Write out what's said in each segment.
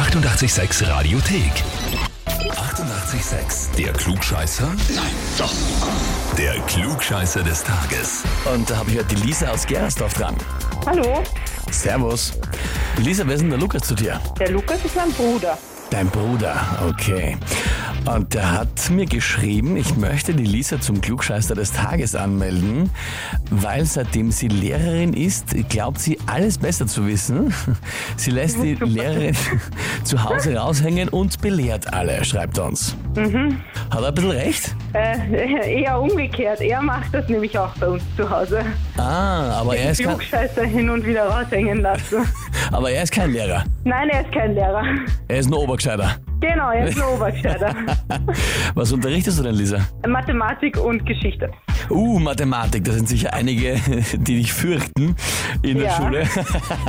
886 Radiothek. 88,6. Der Klugscheißer? Nein, doch. Der Klugscheißer des Tages. Und da habe ich heute die Lisa aus Gerasdorf dran. Hallo, Servus. Lisa, wer ist denn der Lukas zu dir? der Lukas ist mein Bruder. Dein Bruder, okay. Und der hat mir geschrieben, ich möchte die Lisa zum Klugscheißer des Tages anmelden, weil seitdem sie Lehrerin ist, glaubt sie alles besser zu wissen. Sie lässt die Lehrerin zu Hause raushängen und belehrt alle, schreibt er uns. Hat er ein bisschen recht? Äh, eher umgekehrt. Er macht das nämlich auch bei uns zu Hause. Ah, aber er, ist Klugscheißer hin und wieder raushängen lassen. aber er ist kein Lehrer. Nein, er ist kein Lehrer. Er ist nur Obergescheider. Genau, er ist ein Obergescheider. Was unterrichtest du denn, Lisa? Mathematik und Geschichte. Uh, Mathematik, da sind sicher einige, die dich fürchten in der Ja. Schule.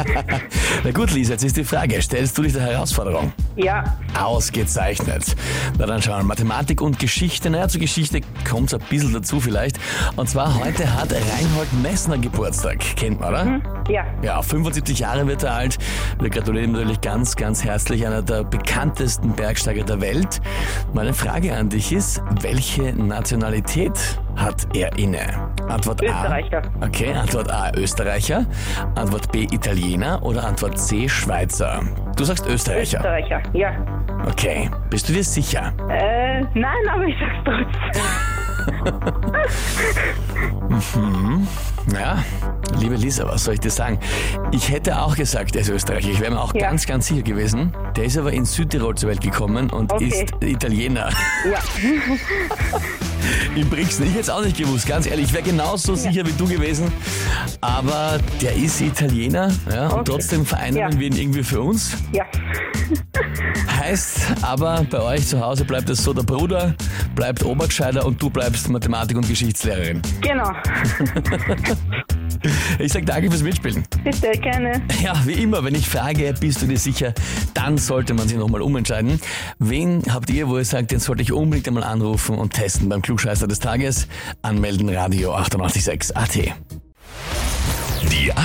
Na gut, Lisa, jetzt ist die Frage, stellst du dich der Herausforderung? Ja, Ausgezeichnet. Na dann schauen wir, Mathematik und Geschichte, naja, zur Geschichte kommt es ein bisschen dazu vielleicht. Und zwar heute hat Reinhold Messner Geburtstag, kennt man, oder? ja. Ja, 75 Jahre wird er alt. Wir gratulieren natürlich ganz, ganz herzlich, einer der bekanntesten Bergsteiger der Welt. Meine Frage an dich ist, welche Nationalität hat er inne? Antwort Österreicher. A. Okay, Antwort A, Österreicher. Antwort B, Italiener. Oder Antwort C, Schweizer. Du sagst Österreicher. Österreicher, ja. Okay, bist du dir sicher? Äh, nein, aber ich sag's trotzdem. Ja, liebe Lisa, was soll ich dir sagen? Ich hätte auch gesagt, er ist Österreicher. Ich wäre mir auch Ja. ganz, ganz sicher gewesen. Der ist aber in Südtirol zur Welt gekommen und Okay. ist Italiener. Ja, In Brixen. Ich hätte es auch nicht gewusst, ganz ehrlich. Ich wäre genauso sicher wie du gewesen. Aber der ist Italiener ja, und Okay. trotzdem vereinnahmen Ja. wir ihn irgendwie für uns. ja. Heißt aber, bei euch zu Hause bleibt es so, der Bruder bleibt Obergescheider und du bleibst Mathematik- und Geschichtslehrerin. Genau. Ich sag danke fürs Mitspielen. Bitte, gerne. Ja, wie immer, wenn ich frage, bist du dir sicher, dann sollte man sich nochmal umentscheiden. Wen habt ihr, wo ihr sagt, den sollte ich unbedingt einmal anrufen und testen beim Klugscheißer des Tages? Anmelden Radio 886 AT.